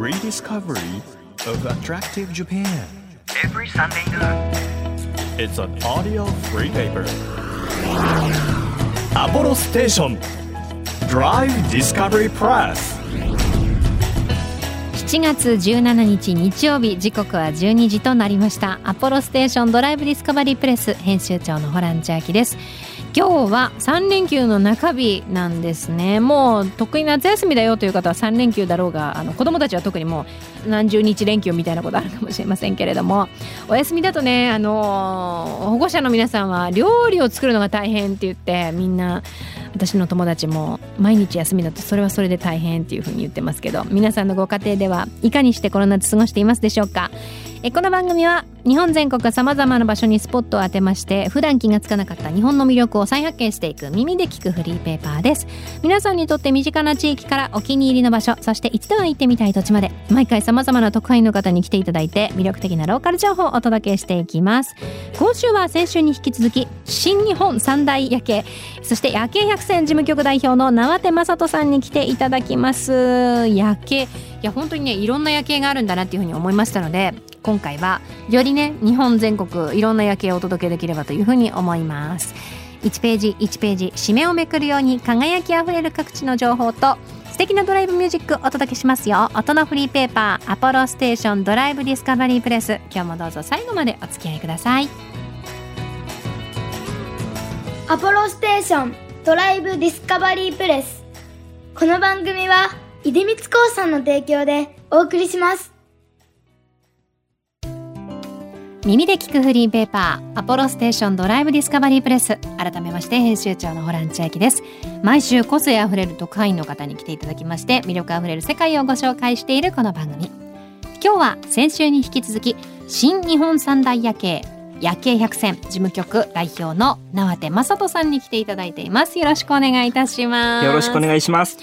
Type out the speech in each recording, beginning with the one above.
rediscovery of attractive Japan. every Sunday noon. It's an audio free paper. Apollo Station Drive Discovery Press. 7月17日日曜日時刻は12時となりましたアポロステーションドライブディスカバリープレス編集長のホラン千秋です今日は3連休の中日なんですね。もう得意夏休みだよという方は3連休だろうがあの子供たちは特にもう何十日連休みたいなことあるかもしれませんけれども お休みだとねあの保護者の皆さんは料理を作るのが大変って言ってみんな私の友達も毎日休みだとそれはそれで大変っていうふうに言ってますけど皆さんのご家庭ではいかにしてこの夏過ごしていますでしょうか？えこの番組は日本全国さまざまな場所にスポットを当てまして普段気がつかなかった日本の魅力を再発見していく耳で聞くフリーペーパーです。皆さんにとって身近な地域からお気に入りの場所そして一度は行ってみたい土地まで毎回さまざまな特派員の方に来ていただいて魅力的なローカル情報をお届けしていきます。今週は先週に引き続き新日本三大夜景そして夜景百選事務局代表の縄手正人さんに来ていただきます。夜景。いや本当にねいろんな夜景があるんだなっていうふうに思いましたので今回はよりね日本全国いろんな夜景をお届けできればというふうに思います。1ページ1ページ締めをめくるように輝きあふれる各地の情報と素敵なドライブミュージックお届けしますよ。音のフリーペーパーアポロステーションドライブディスカバリープレス。今日もどうぞ最後までお付き合いください。アポロステーション。ドライブディスカバリープレスこの番組は出光興産の提供でお送りします。耳で聞くフリーペーパーアポロステーションドライブディスカバリープレス改めまして編集長のホラン千秋です。毎週個性あふれる特派員の方に来ていただきまして魅力あふれる世界をご紹介しているこの番組。今日は先週に引き続き新日本三大夜景夜景百選事務局代表の縄手正人さんに来ていただいていますよろしくお願いいたしますよろしくお願いします。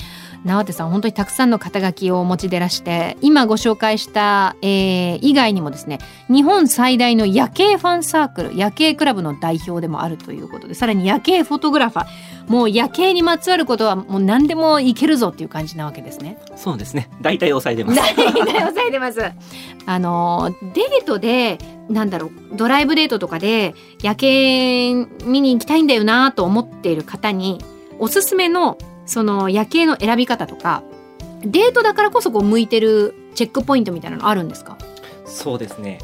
縄手さん本当にたくさんの肩書きをお持ちでらして今ご紹介した、えー以外にもですね日本最大の夜景ファンサークル夜景クラブの代表でもあるということでさらに夜景フォトグラファーもう夜景にまつわることはもう何でもいけるぞっていう感じなわけですね。そうですね。大体抑えてます。大体抑えてます。あのデートでなんだろうドライブデートとかで夜景見に行きたいんだよなと思っている方におすすめのその夜景の選び方とかデートだからこそこう向いてるチェックポイントみたいなのあるんですか？そうですね。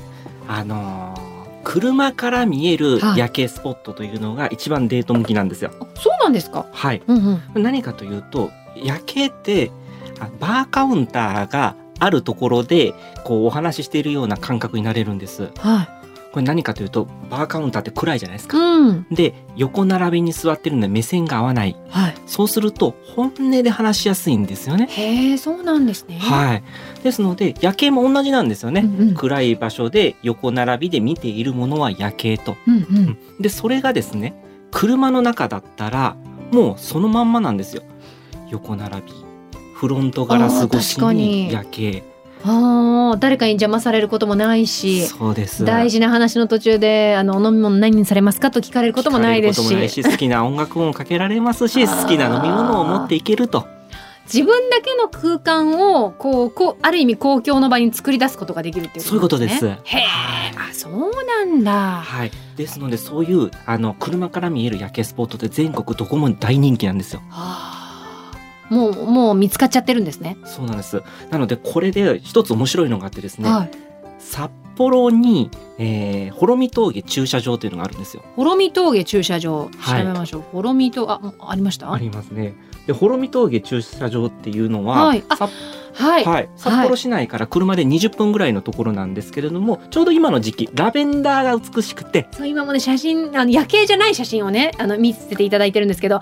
あのー車から見えるはい夜景スポットというのが一番デート向きなんですよ。あそうなんですか？はい。うんうん。何かというと夜景ってあバーカウンターがあるところでこうお話ししているような感覚になれるんです。はい。これ何かというとバーカウンターって暗いじゃないですか。うん。で横並びに座ってるので目線が合わない。はい。そうすると本音で話しやすいんですよね。へえそうなんですね。はい。ですので夜景も同じなんですよね。うんうん暗い場所で横並びで見ているものは夜景と。うんうん。でそれがですね車の中だったらもうそのまんまなんですよ。横並びフロントガラス越しに夜景。ああ誰かに邪魔されることもないし。そうです。大事な話の途中であのお飲み物何にされますかと聞かれることもないですしし好きな音楽もかけられますし好きな飲み物を持っていけると。自分だけの空間をこうこうある意味公共の場に作り出すことができるっていうことですね。そういうことですへえ、あそうなんだ。はい。ですのでそういうあの車から見える夜景スポットって全国どこも大人気なんですよ。はあもうもう見つかっちゃってるんですね。そうなんです。なのでこれで一つ面白いのがあってですね、はい。札幌に、えー、幌見峠駐車場というのがあるんですよ。幌見峠駐車場調はいべましょう。幌見峠あもうありました？ありますね。で幌見峠駐車場っていうのは、はいあさはい。はい、札幌市内から車で20分ぐらいのところなんですけれども、ちょうど今の時期ラベンダーが美しくてそう今もね写真あの夜景じゃない写真をねあの見せていただいてるんですけど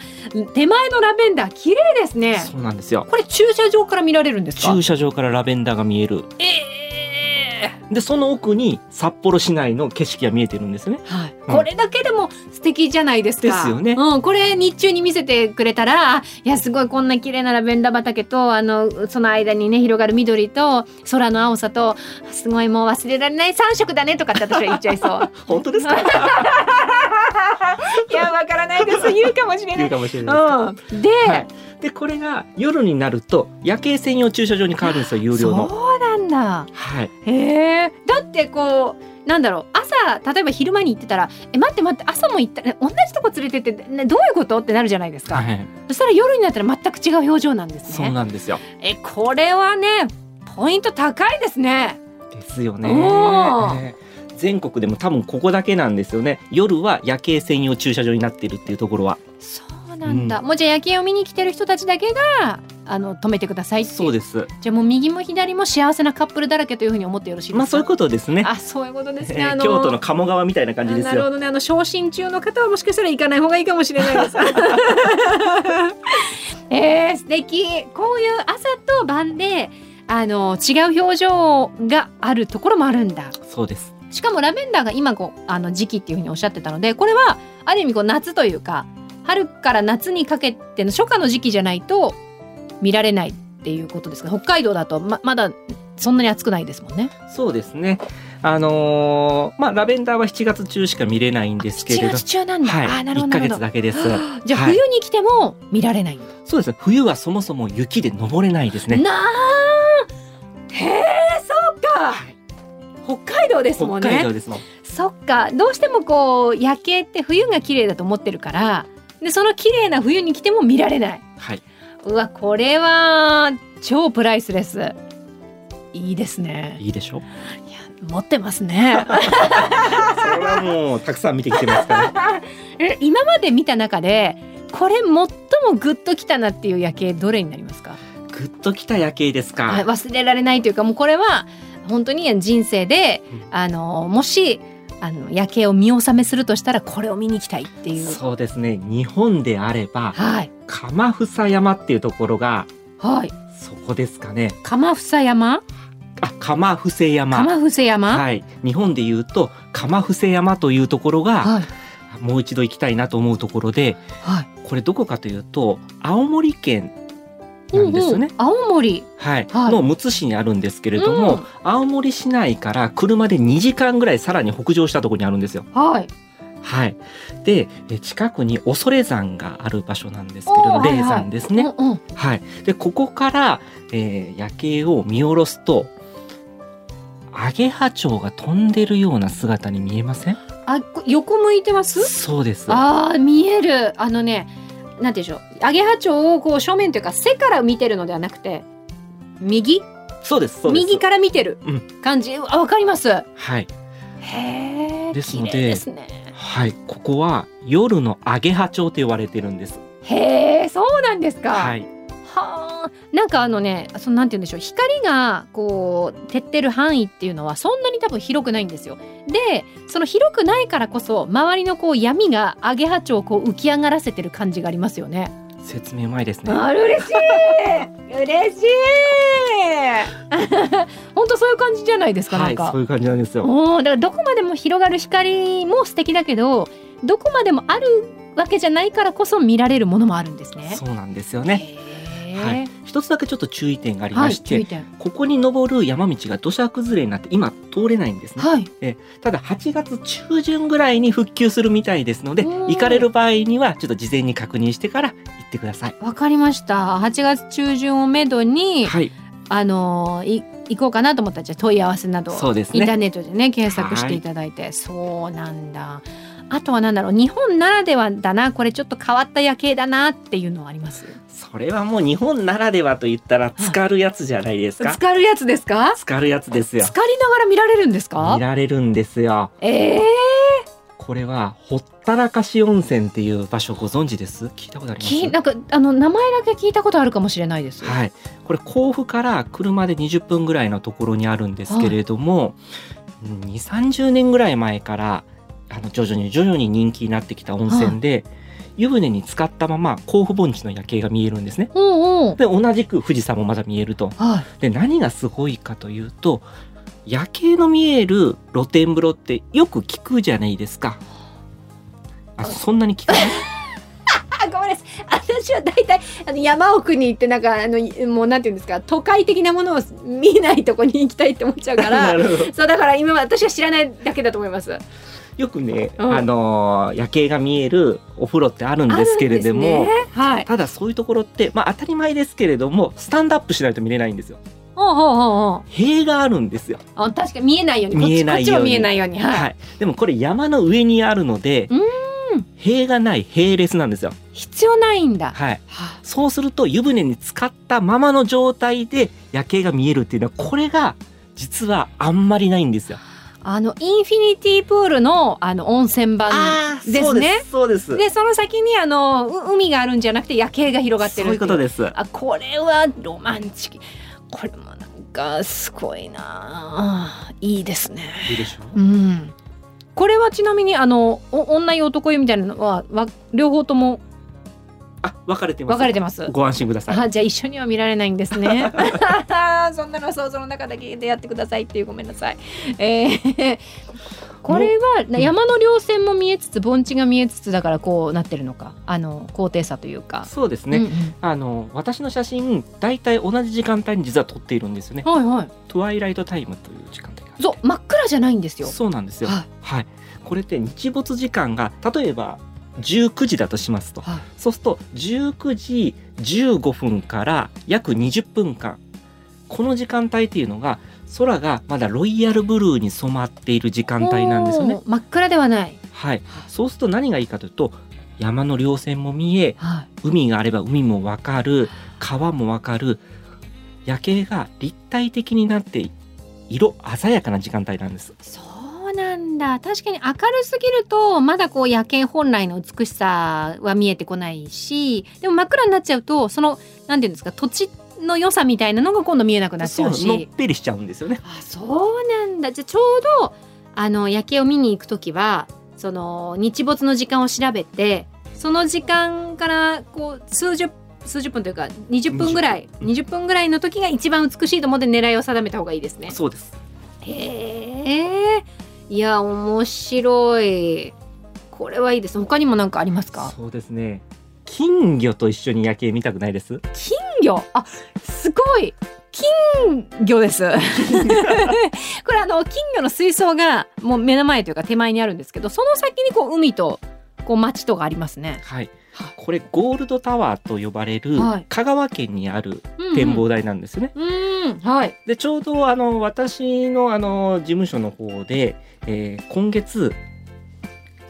手前のラベンダー綺麗ですね。そうなんですよ。これ駐車場から見られるんですか？駐車場からラベンダーが見える。ええでその奥に札幌市内の景色が見えてるんですね。はい、うんこれだけでも素敵じゃないですか。ですよねうん、これ日中に見せてくれたら、あいやすごいこんな綺麗なラベンダー畑とあのその間にね広がる緑と空の青さとすごいもう忘れられない三色だねとかって私は言っちゃいそう。本当ですか？いやわからないです言うかもしれない。言うかもしれない。うん、で、はいでこれが夜になると夜景専用駐車場に変わるんですよ有料の。だ。はい。へえだってこうなんだろう朝例えば昼間に行ってたら「え待って待って朝も行った、ね、同じとこ連れてって、ね、どういうこと?」ってなるじゃないですか、はい。そしたら夜になったら全く違う表情なんですそうねなんですよ。えこれはねポイント高いですね。ですよね。ね全国でも多分ここだけなんですよね。夜は夜景専用駐車場になっているっていうところは。そうなんだ、うもうじゃあ夜景を見に来てる人たちだけがあの止めてくださいそうです。じゃあもう右も左も幸せなカップルだらけというふうに思ってよろしいですか？まあそういうことですね。あそういうことですね。えー京都の鴨川みたいな感じですよ。なるほどね。あの昇進中の方はもしかしたら行かない方がいいかもしれないです。えー、素敵。こういう朝と晩であの違う表情があるところもあるんだ。そうです。しかもラベンダーが今こうあの時期っていうふうにおっしゃってたのでこれはある意味こう夏というか春から夏にかけての初夏の時期じゃないと見られないっていうことですか北海道だとままだそんなに暑くないですもんね。そうですね。あのーまあラベンダーは7月中しか見れないんですけれ7ど月中なんだ、はい。あーなるほ1ヶどなるほど。月だけです。じゃあはい。冬に来ても見られないそうですね。冬はそもそも雪で登れないですね。なあへえそうか。北海道ですもんね。北海道ですもん。そっか。どうしてもこう夜景って冬が綺麗だと思ってるからでその綺麗な冬に来ても見られない。うはい。わこれは超プライスレスいいですね。いいでしょ？持ってますね。それはもうたくさん見てきてますから。え今まで見た中でこれ最もグッときたなっていう夜景どれになりますか？ぐっときた夜景ですか。はい忘れられないというかもうこれは本当に人生で、うん。あのもしあの夜景を見納めするとしたらこれを見に行きたいっていう。そうですね。日本であれば、はい鎌房山っていうところが、はいそこですかね。鎌房山？あ、鎌伏山。鎌伏山、はい。日本で言うと、鎌伏山というところが、はいもう一度行きたいなと思うところで、はいこれどこかというと、青森県なんですよね。うんうん青森はい、はいのむつ市にあるんですけれども、うん青森市内から車で2時間ぐらいさらに北上したところにあるんですよ。はいはい。で、え近くに恐山がある場所なんですけれど、霊おーはいはい山ですね。うんうんはい。で、ここから、えー夜景を見下ろすと、アゲハチョウが飛んでるような姿に見えません？あこ横向いてます？そうです。あー見えるあのねなんて言うんでしょうアゲハチョウをこう正面というか背から見てるのではなくて右？そうです。そうです。右から見てるうん感じ、あわかりますへはい。えですので綺麗ですねはい。ここは夜のアゲハチョウと呼ばれてるんです。へえそうなんですかはい。はあなんかあのねそのなんて言うんでしょう光がこう照ってる範囲っていうのはそんなに多分広くないんですよでその広くないからこそ周りのこう闇がアゲハチョウをこう浮き上がらせてる感じがありますよね説明前ですね。あ嬉しい嬉しい 本当そういう感じじゃないですか、はい。なんかそういう感じなんですよ。おーだからどこまでも広がる光も素敵だけどどこまでもあるわけじゃないからこそ見られるものもあるんですね。そうなんですよね。はい。一つだけちょっと注意点がありはい、まして、注意点。ここに登る山道が土砂崩れになって今通れないんですね。はい。ただ8月中旬ぐらいに復旧するみたいですので、うん行かれる場合にはちょっと事前に確認してから行ってください。わかりました。8月中旬をめどに、はい。あのーい行こうかなと思ったらじゃあ問い合わせなど、そうですね。インターネットでね検索していただいて、そうなんだ。あとはなんだろう日本ならではだなこれちょっと変わった夜景だなっていうのはあります？それはもう日本ならではと言ったら浸かるやつじゃないですか。浸かるやつですか？浸かるやつですよ浸。かりながら見られるんですか？見？られるんですよ。ええこれはほったらかし温泉っていう場所ご存知です？聞いたことあります？きなんかあの名前だけ聞いたことあるかもしれないです。はい、これ甲府から車で20分ぐらいのところにあるんですけれども、2 3 0年ぐらい前からあの徐々に徐々に人気になってきた温泉で、湯船に浸かったまま甲府盆地の夜景が見えるんですね。うんうん。で同じく富士山もまだ見えると。はい。で何がすごいかというと夜景の見える露天風呂ってよく聞くじゃないですか。あそんなに聞かない？あ ごめんなさい私は大体あの山奥に行ってなんかあのもうなんていうんですか都会的なものを見ないとこに行きたいって思っちゃうか ならそうだから今は私は知らないだけだと思います。よくね、うんあのー夜景が見えるお風呂ってあるんですけれども、ねはい。ただそういうところって、まあ、当たり前ですけれどもスタンドアップしないと見れないんですよ。ほうほうほう塀があるんですよ。あ確かに見えないように見えないように見えないようにはい、はい。でもこれ山の上にあるので塀がない並列なんですよ。必要ないんだ、はい。はそうすると湯船に浸かったままの状態で夜景が見えるっていうのはこれが実はあんまりないんですよ。あのインフィニティプールのあの温泉版ですね。そうです。でその先にあのう海があるんじゃなくて夜景が広がってるそういうことです。あこれはロマンチックこれもなんかすごいなあいいですねいいでしょ？う。うんこれはちなみにあのお女湯男湯みたいなのはわ両方ともあ、分かれてます。分かれてますご安心ください。あじゃあ一緒には見られないんですね そんなのは想像の中だけでやってくださいっていうごめんなさいえーこれはうん山の稜線も見えつつ盆地が見えつつだからこうなってるのか？あの高低差というかそうですね。うんうんあの私の写真大体同じ時間帯に実は撮っているんですよね。はいはいトワイライトタイムという時間帯が。そう真っ暗じゃないんですよそうなんですよ。はいはい。これって日没時間が例えば19時だとしますと。はいそうすると19時15分から約20分間この時間帯っていうのが空がまだロイヤルブルーに染まっている時間帯なんですよね。真っ暗ではないはい。そうすると何がいいかというと山の稜線も見えはい海があれば海もわかる川もわかる夜景が立体的になって色鮮やかな時間帯なんです。そうなんだ確かに明るすぎるとまだこう夜景本来の美しさは見えてこないしでも真っ暗になっちゃうとそのなんていうんですか土地の良さみたいなのが今度見えなくなっちゃうしのっぺりしちゃうんですよね。あそうなんだじゃあちょうどあの夜景を見に行く時はその日没の時間を調べてその時間からこう数十数十分というか20分ぐらい20 20分ぐらいの時が一番美しいと思って狙いを定めた方がいいですね。そうです。へえいや面白い。これはいいです。他にも何かありますか？そうですね。金魚と一緒に夜景見たくないです？金魚？あすごい。金魚です。これあの金魚の水槽がもう目の前というか手前にあるんですけどその先にこう海とこう町とかありますね、はい。これゴールドタワーと呼ばれるはい香川県にある展望台なんですよね。でちょうどあの私のあの事務所の方で、えー今月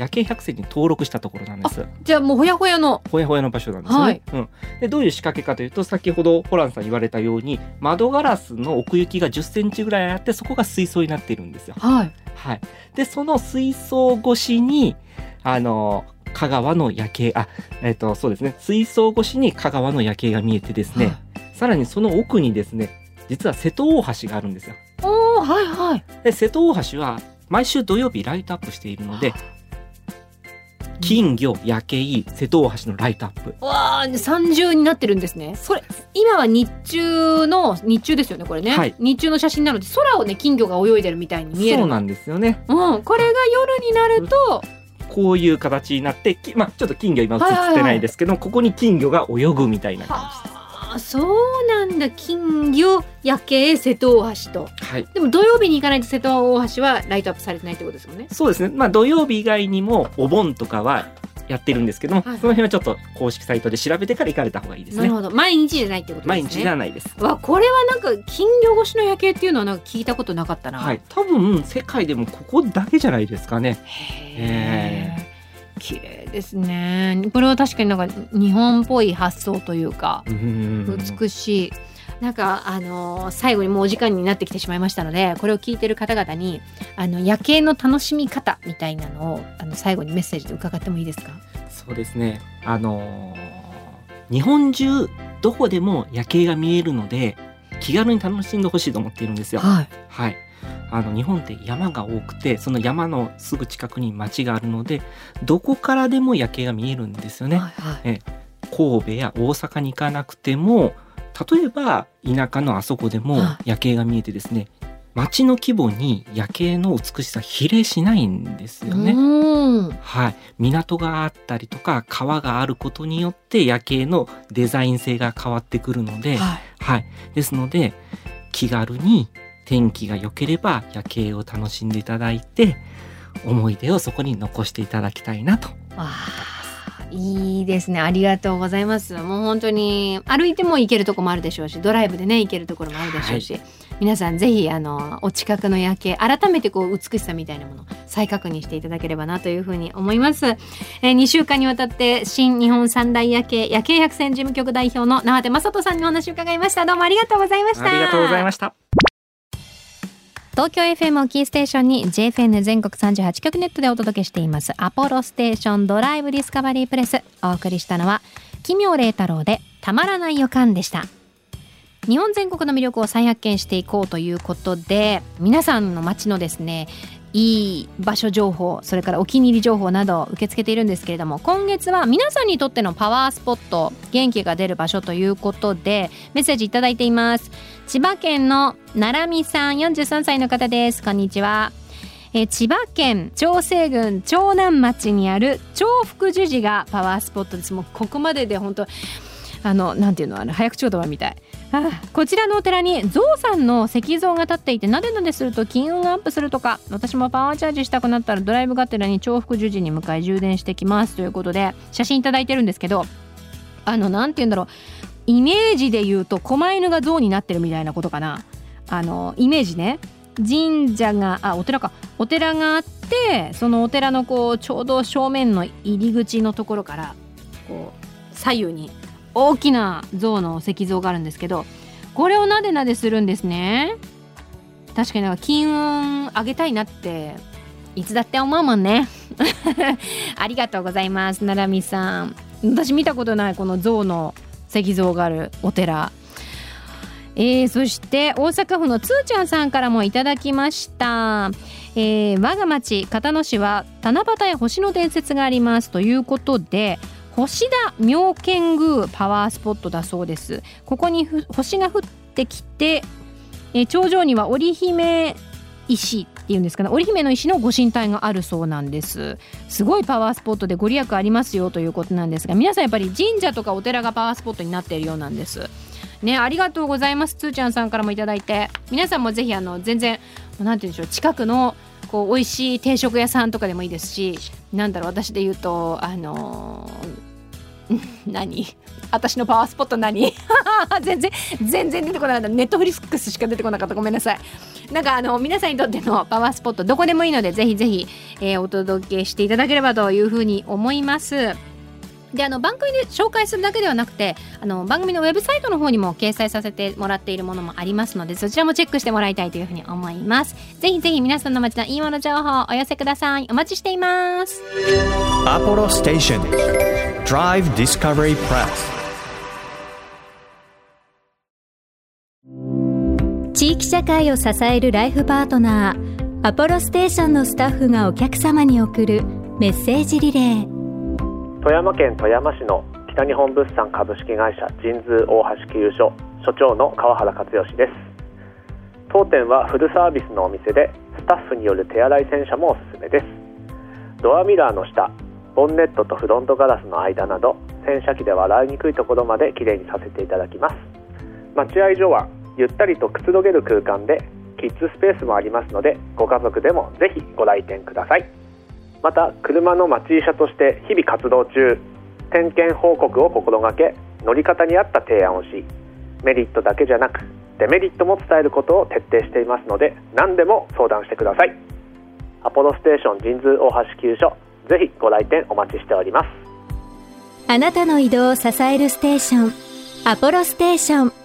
夜景百選に登録したところなんです。じゃあもうほやほやのほやほやの場所なんですよね。はいうん、でどういう仕掛けかというと先ほどホランさん言われたように窓ガラスの奥行きが10センチぐらいあってそこが水槽になっているんですよ。はいはい、でその水槽越しにあの香川の夜景あえっ、とそうですね。水槽越しに香川の夜景が見えてですね、はい。さらにその奥にですね実は瀬戸大橋があるんですよ。おーはいはい。で瀬戸大橋は毎週土曜日ライトアップしているので金魚夜景瀬戸大橋のライトアップ。わあ三重になってるんですね。それ今は日中の日中ですよねこれね、はい。日中の写真なので空をね金魚が泳いでるみたいに見える。そうなんですよね。うん、これが夜になると、こういう形になってきまあちょっと金魚今映ってないですけど、ここに金魚が泳ぐみたいな感じ。ですはあ、そうなんだ、金魚、夜景、瀬戸大橋と。はい。でも土曜日に行かないと瀬戸大橋はライトアップされてないってことですよね。そうですね。まあ土曜日以外にもお盆とかはやってるんですけども、はい。その辺はちょっと公式サイトで調べてから行かれた方がいいですね。なるほど、毎日じゃないってことですね。毎日じゃないです。わ、これはなんか金魚越しの夜景っていうのはなんか聞いたことなかったな。はい。多分世界でもここだけじゃないですかね。へえ。ですね。これは確かになんか日本っぽい発想というか。うん美しい。なんかあのー最後にもうお時間になってきてしまいましたのでこれを聞いてる方々にあの夜景の楽しみ方みたいなのをあの最後にメッセージで伺ってもいいですか？そうですね。あのー日本中どこでも夜景が見えるので気軽に楽しんでほしいと思っているんですよ。はいはい。あの日本って山が多くてその山のすぐ近くに町があるのでどこからでも夜景が見えるんですよね。はいはい。神戸や大阪に行かなくても例えば田舎のあそこでもは夜景が見えてですね町の規模に夜景の美しさ比例しないんですよね。うん。はい、港があったりとか川があることによって夜景のデザイン性が変わってくるので、はい。はい、ですので気軽に天気が良ければ夜景を楽しんでいただいて思い出をそこに残していただきたいなと。いいですね。ありがとうございます。もう本当に歩いても行けるとこもあるでしょうしドライブでね行けるところもあるでしょうし、皆さんぜひあのお近くの夜景改めてこう美しさみたいなものを再確認していただければなというふうに思います、えー、2週間にわたって新日本三大夜景夜景百選事務局代表の縄手正人さんにお話を伺いました。どうもありがとうございました。ありがとうございました東京 FM をキーステーションに JFN 全国38局ネットでお届けしていますアポロステーションドライブディスカバリープレス。お送りしたのは奇妙麗太郎でたまらない予感でした。日本全国の魅力を再発見していこうということで皆さんの街のですねいい場所情報それからお気に入り情報などを受け付けているんですけれども今月は皆さんにとってのパワースポット元気が出る場所ということでメッセージいいています。千葉県の奈良美さん43歳の方です。こんにちは。え千葉県長生郡長南町にある長福樹寺がパワースポットです。もうここまでで本当あのなんていうのあの早口言葉みたい。あこちらのお寺にゾウさんの石像が立っていてなでなですると金運がアップするとか私もパワーチャージしたくなったらドライブがてらに重複十字に向かい充電してきます。ということで写真いいてるんですけどあのなんて言うんだろう。イメージで言うと狛犬が象になってるみたいなことかな。あのイメージね。神社があお寺か。お寺があってそのお寺のこうちょうど正面の入り口のところからこう左右に大きな像の石像があるんですけどこれをなでなでするんですね？確かになんか金運上げたいなっていつだって思うもんね。ありがとうございます奈良美さん。私見たことないこの像の石像があるお寺。えー、そして大阪府のつーちゃんさんからもいただきました、えー、我が町片野市は七夕や星の伝説がありますということで星田妙見宮パワースポットだそうです。ここに星が降ってきて、え頂上には織姫石。いうんですかね。織姫の石のご神体があるそうなんです。すごいパワースポットでご利益ありますよということなんですが皆さんやっぱり神社とかお寺がパワースポットになっているようなんです。ねありがとうございます。つーちゃんさんからも頂いて。皆さんもぜひあの全然なんて言うんでしょう近くのこう美味しい定食屋さんとかでもいいですしなんだろう私で言うとあのー、何？私のパワースポット何？全然全然出てこなかった。ネットフリックスしか出てこなかった。ごめんなさい。なんかあの皆さんにとってのパワースポットどこでもいいのでぜひぜひ、えー、お届けしていただければというふうに思います。であの番組で紹介するだけではなくてあの番組のウェブサイトの方にも掲載させてもらっているものもありますのでそちらもチェックしてもらいたいというふうに思います。ぜひぜひ皆さんの街のいいもの情報をお寄せください。お待ちしています。アポロステーション Drive Discovery Press 地域社会を支えるライフパートナーアポロステーションのスタッフがお客様に送るメッセージリレー富山県富山市の北日本物産株式会社神通大橋給油所所長の川原克義です。当店はフルサービスのお店でスタッフによる手洗い洗車もおすすめです。ドアミラーの下ボンネットとフロントガラスの間など洗車機では洗いにくいところまできれいにさせていただきます。待合所はゆったりとくつろげる空間でキッズスペースもありますのでご家族でもぜひご来店ください。また車の町医者として日々活動中点検報告を心がけ乗り方に合った提案をしメリットだけじゃなくデメリットも伝えることを徹底していますので何でも相談してください。アポロステーション神通大橋急所ぜひご来店お待ちしております。あなたの移動を支えるステーションアポロステーション。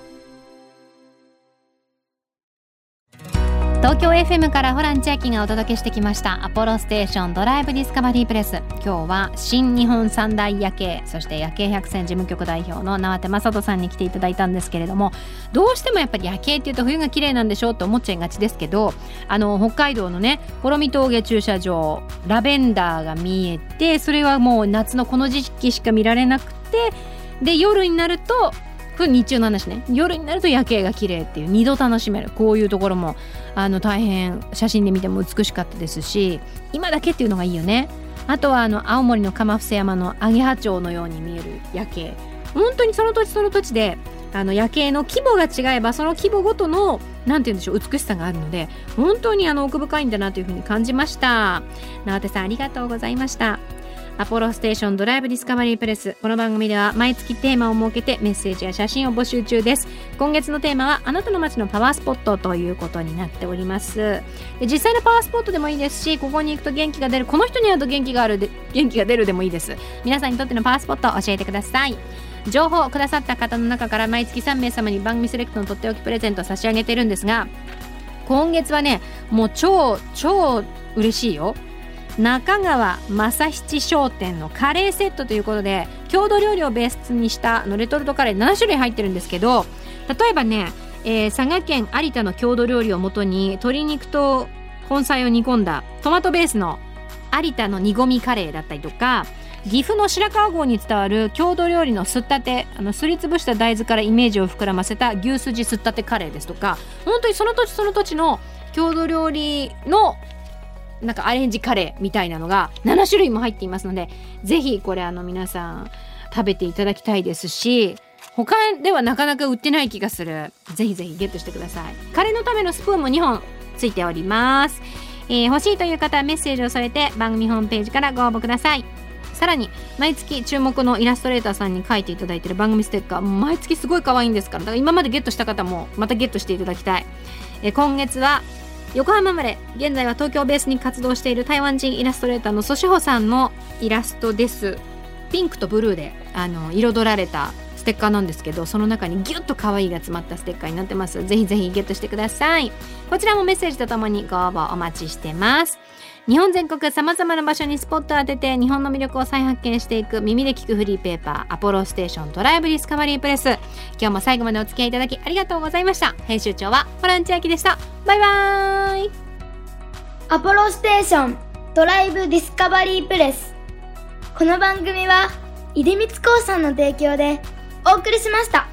東京 FM からホラン千秋がお届けしてきました。アポロステーションドライブディスカバリープレス今日は新日本三大夜景そして夜景百選事務局代表の縄手正人さんに来ていただいたんですけれどもどうしてもやっぱり夜景っていうと冬が綺麗なんでしょうって思っちゃいがちですけどあの北海道のね幌見峠駐車場ラベンダーが見えてそれはもう夏のこの時期しか見られなくてで夜になると日中の話ね。夜になると夜景が綺麗っていう2度楽しめる。こういうところもあの大変写真で見ても美しかったですし今だけっていうのがいいよね。あとはあの青森の釜伏山のアゲハチョウのように見える夜景。本当にその土地その土地であの夜景の規模が違えばその規模ごとの何て言うんでしょう美しさがあるので本当にあの奥深いんだなというふうに感じました。直手さんありがとうございました。アポロステーションドライブディスカバリープレス。この番組では毎月テーマを設けてメッセージや写真を募集中です。今月のテーマはあなたの街のパワースポットということになっております。で実際のパワースポットでもいいですしここに行くと元気が出るこの人に会うと元気があるで元気が出るでもいいです。皆さんにとってのパワースポットを教えてください。情報をくださった方の中から毎月3名様に番組セレクトのとっておきプレゼントを差し上げてるんですが今月はねもう超超嬉しいよ。中川正七商店のカレーセットということで郷土料理をベースにしたのレトルトカレー7種類入ってるんですけど例えばね、えー佐賀県有田の郷土料理をもとに鶏肉と根菜を煮込んだトマトベースの有田の煮込みカレーだったりとか岐阜の白川郷に伝わる郷土料理のすったてあのすりつぶした大豆からイメージを膨らませた牛すじすったてカレーですとか本当にその土地その土地の郷土料理のなんかアレンジカレーみたいなのが7種類も入っていますのでぜひこれあの皆さん食べていただきたいですし他ではなかなか売ってない気がする。ぜひぜひゲットしてください。カレーのためのスプーンも2本ついております、えー欲しいという方はメッセージを添えて番組ホームページからご応募ください。さらに毎月注目のイラストレーターさんに書いていただいてる番組ステッカー毎月すごい可愛いんですからだから今までゲットした方もまたゲットしていただきたい、え今月は横浜生まれ。現在は東京ベースに活動している台湾人イラストレーターのソシホさんのイラストです。ピンクとブルーであの彩られたステッカーなんですけどその中にギュッと可愛いが詰まったステッカーになってます。ぜひぜひゲットしてください。こちらもメッセージとともにご応募お待ちしてます。日本全国さまざまな場所にスポットを当てて日本の魅力を再発見していく耳で聞くフリーペーパーアポロステーションドライブディスカバリープレス。今日も最後までお付き合いいただきありがとうございました。編集長はホラン千秋でした。バイバーイ。アポロステーションドライブディスカバリープレス。この番組は出光興産の提供でお送りしました。